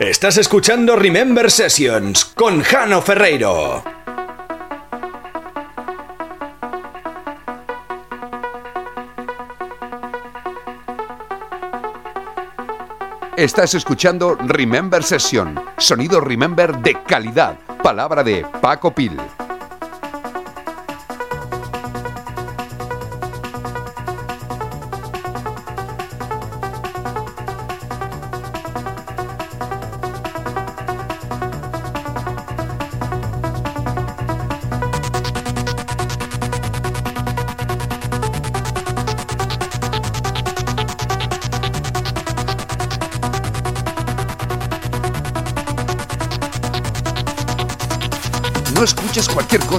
Estás escuchando Remember Sessions con Jano Ferreiro. Estás escuchando Remember Session, sonido Remember de calidad, palabra de Paco Pil.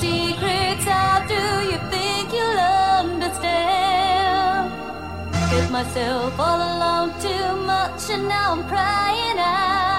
secrets out, do you think you'll understand? Give myself all alone too much, and now I'm crying out.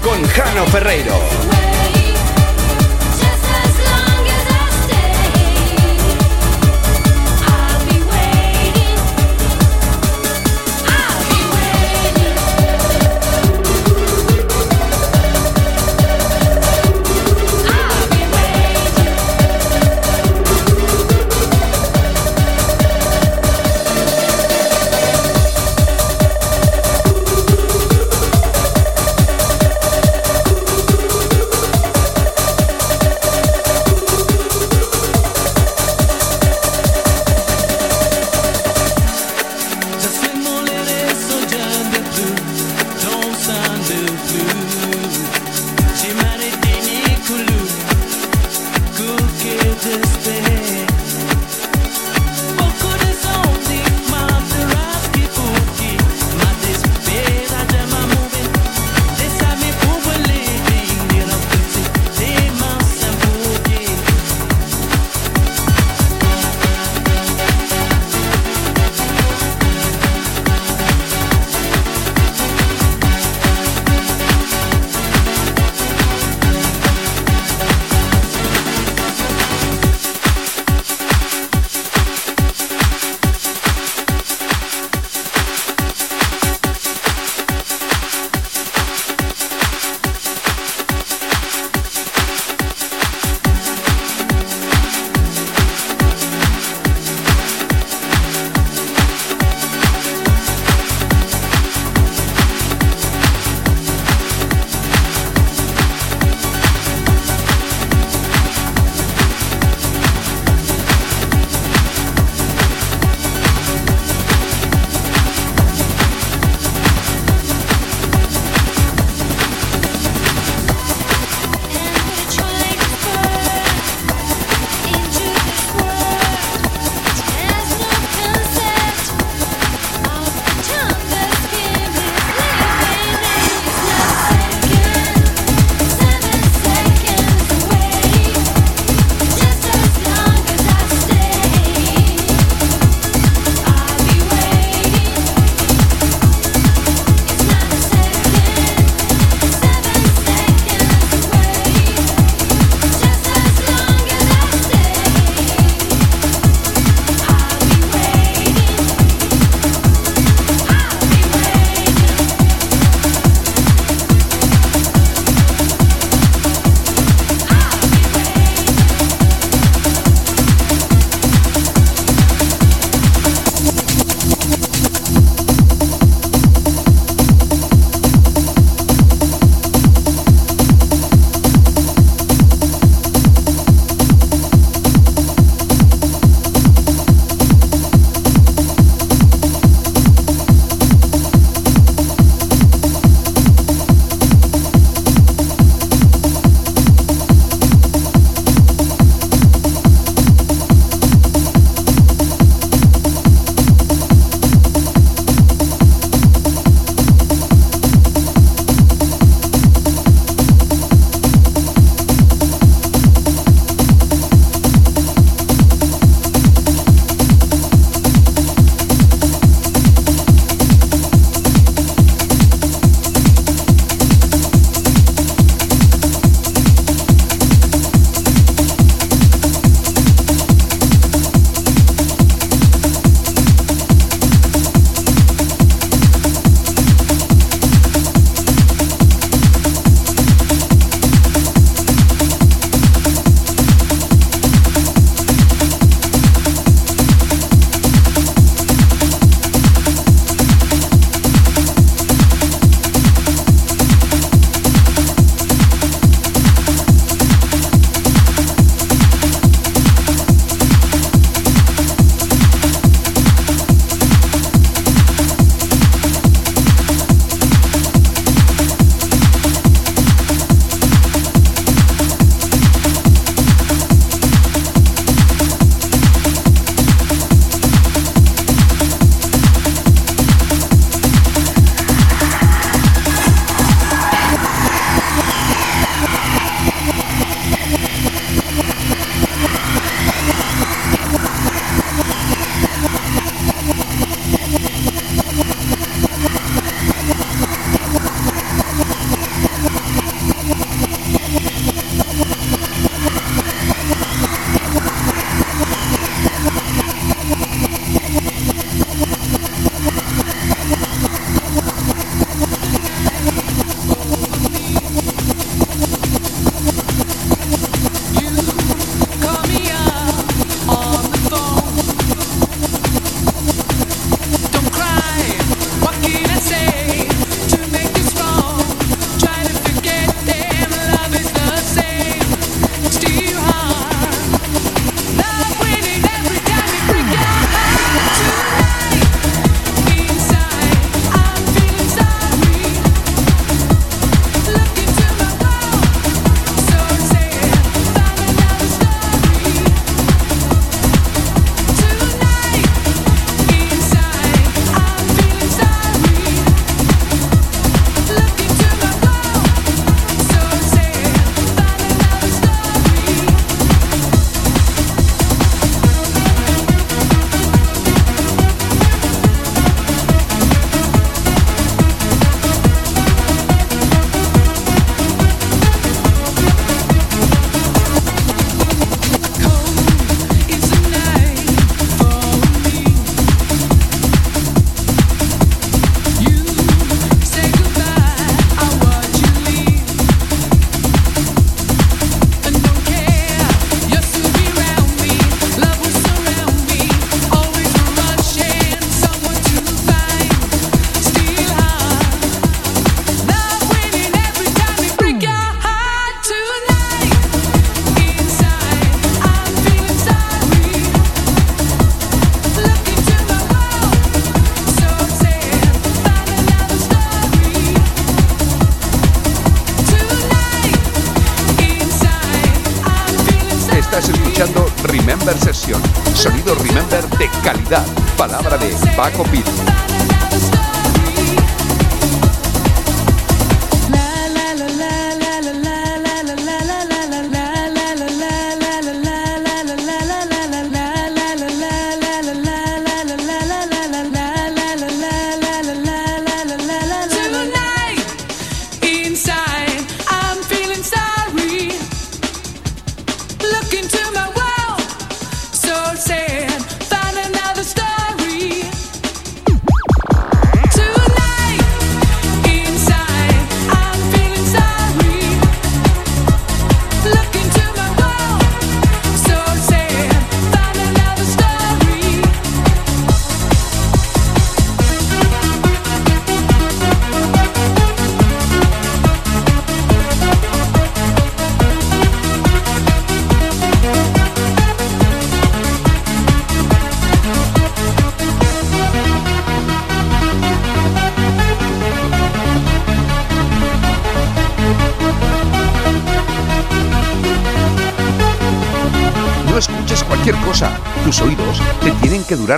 Con Jano Ferreiro.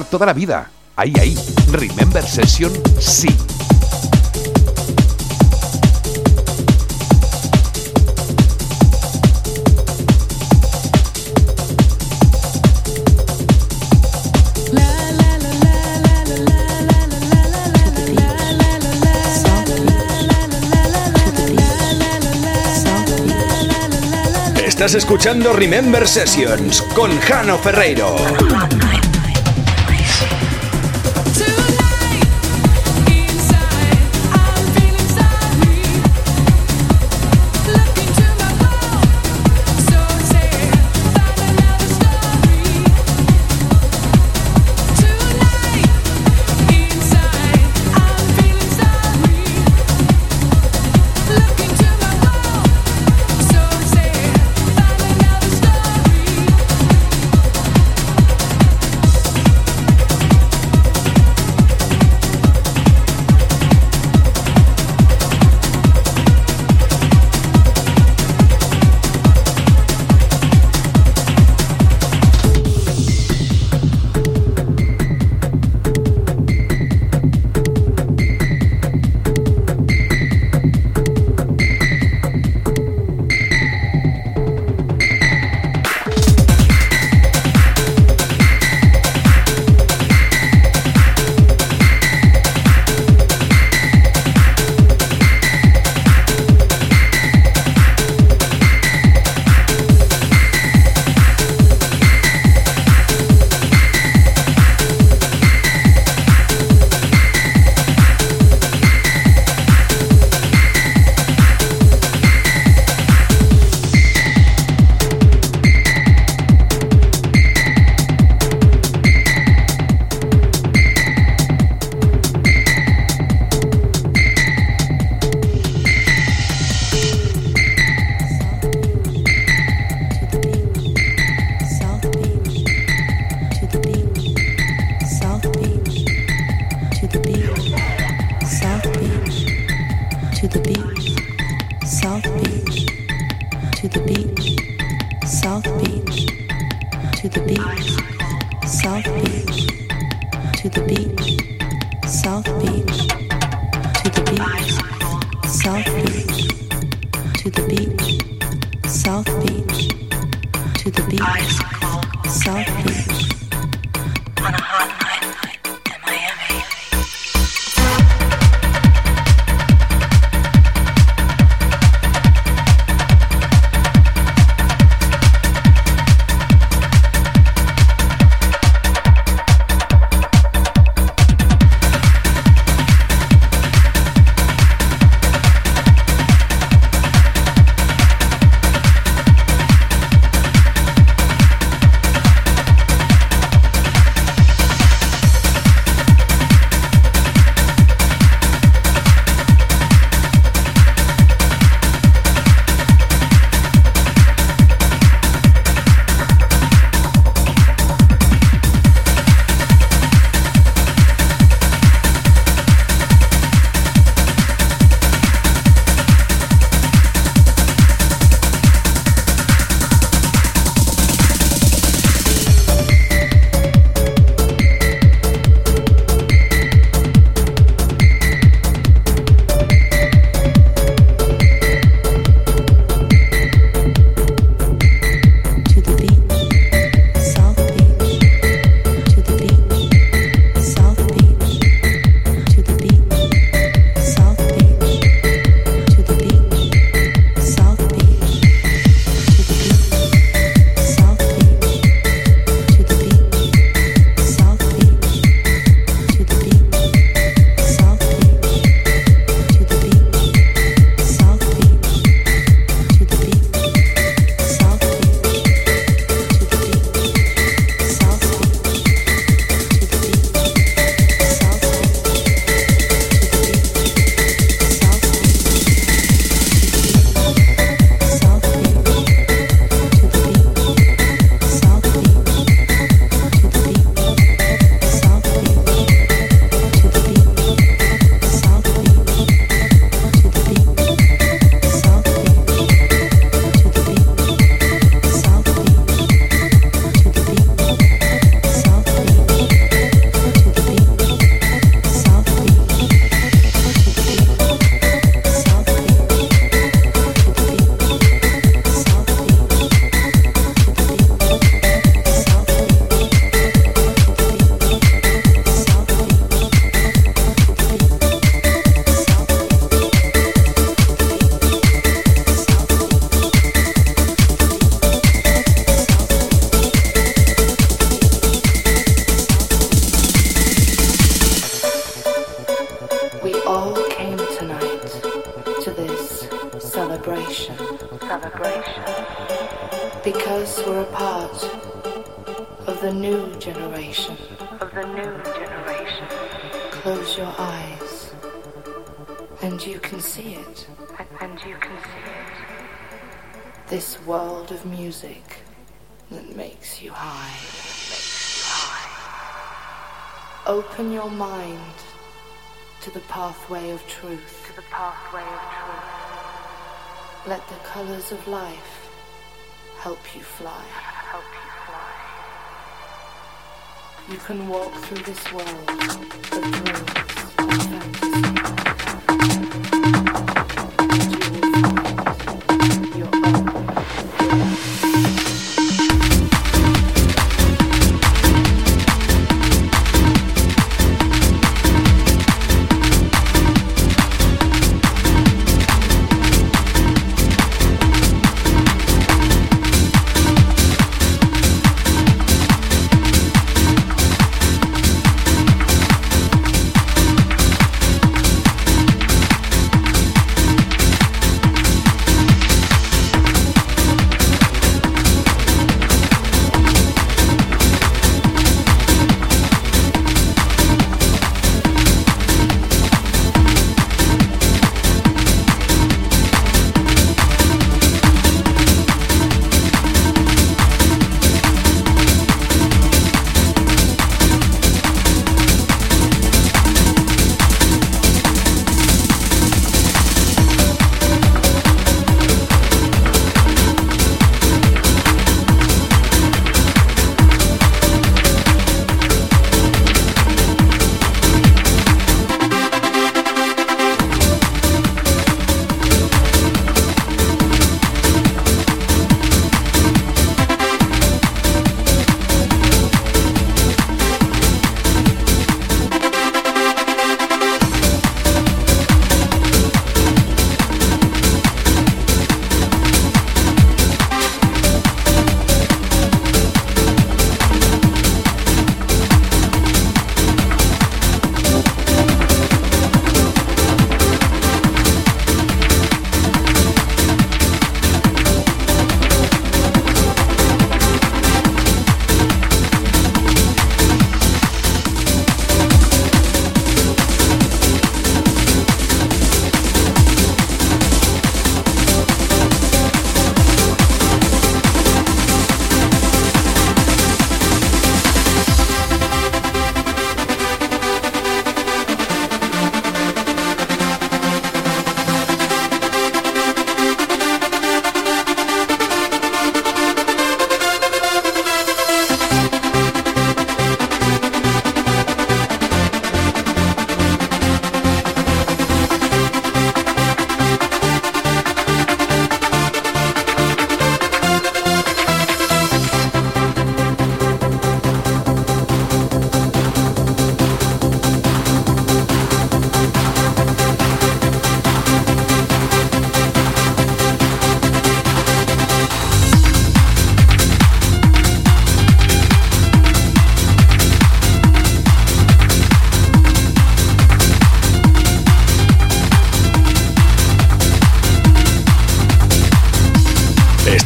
Toda la vida. Ahí, ahí. Remember Session, sí. Estás escuchando Remember Sessions con Jano Ferreiro. North Beach to the beach, South Beach. To the beach, South Beach. On a hot colors of life help you fly. Help you fly. You can walk through this world of dreams and fantasy.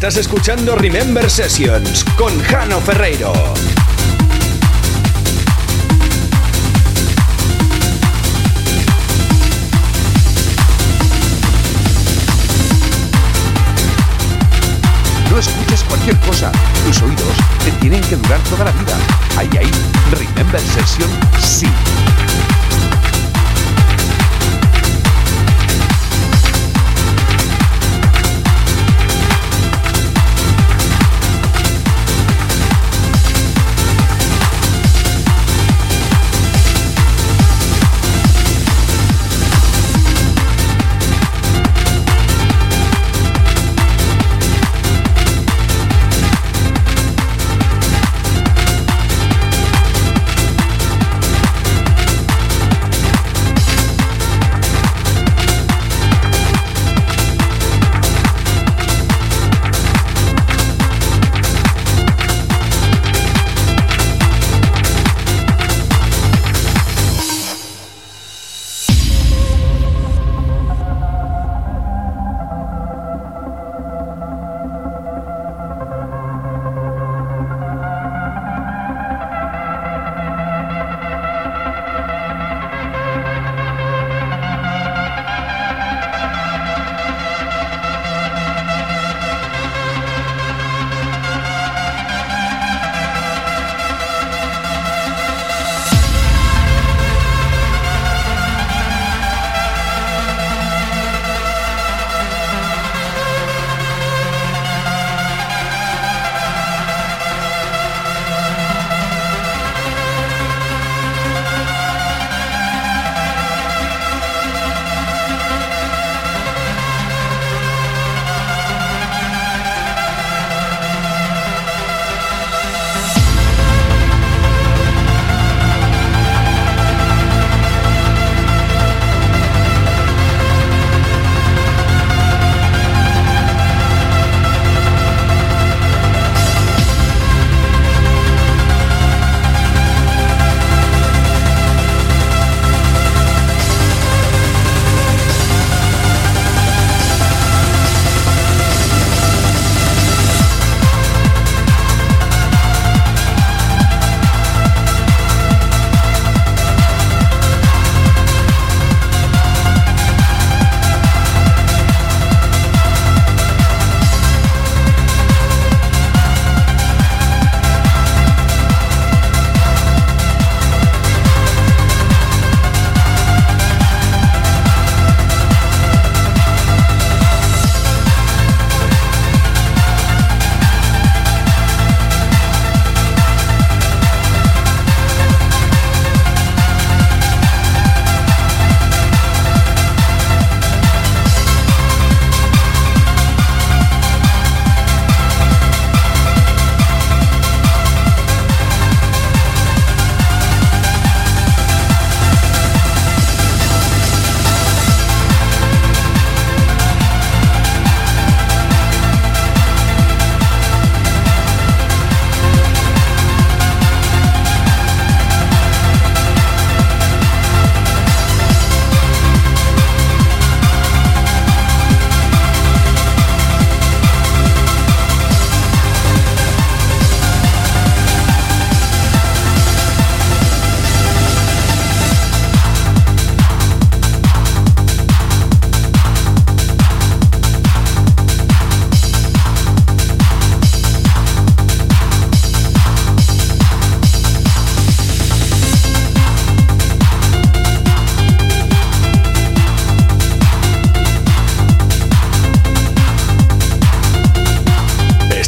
Estás escuchando Remember Sessions con Jano Ferreiro. No escuches cualquier cosa. Tus oídos te tienen que durar toda la vida. Ahí, ahí. Remember Session, sí.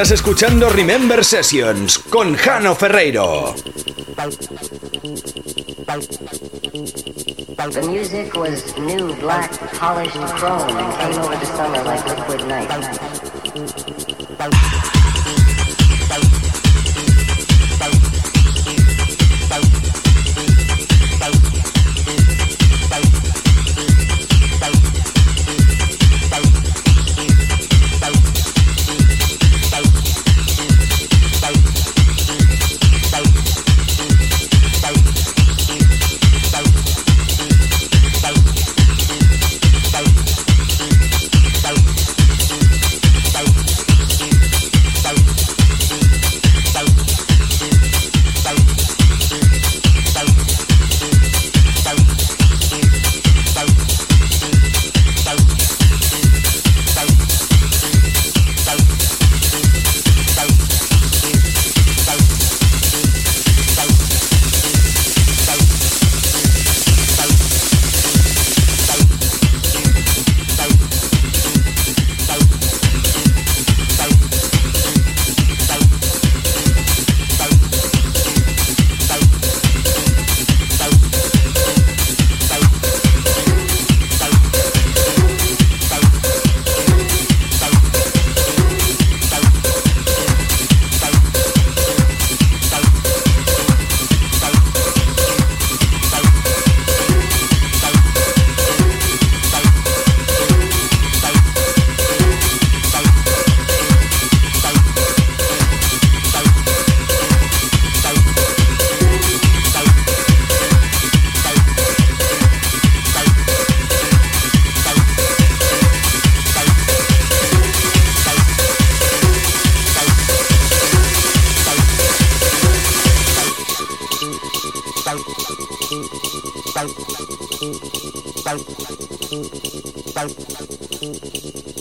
Estás escuchando Remember Sessions con Jano Ferreiro.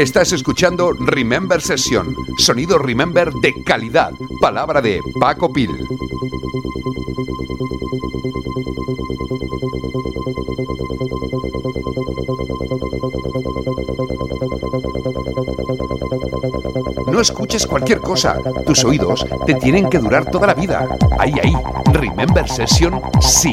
Estás escuchando Remember Session, sonido Remember de calidad, palabra de Paco Pil. No escuches cualquier cosa, tus oídos te tienen que durar toda la vida. Ahí, ahí, Remember Session, sí.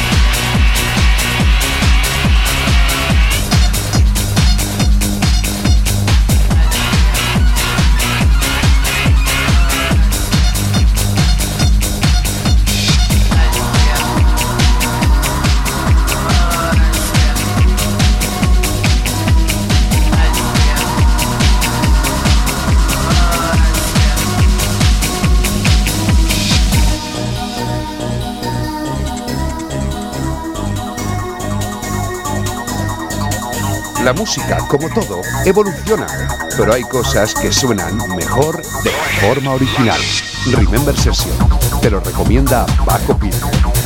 La música, como todo, evoluciona, pero hay cosas que suenan mejor de forma original. Remember Session, te lo recomienda Paco Pino.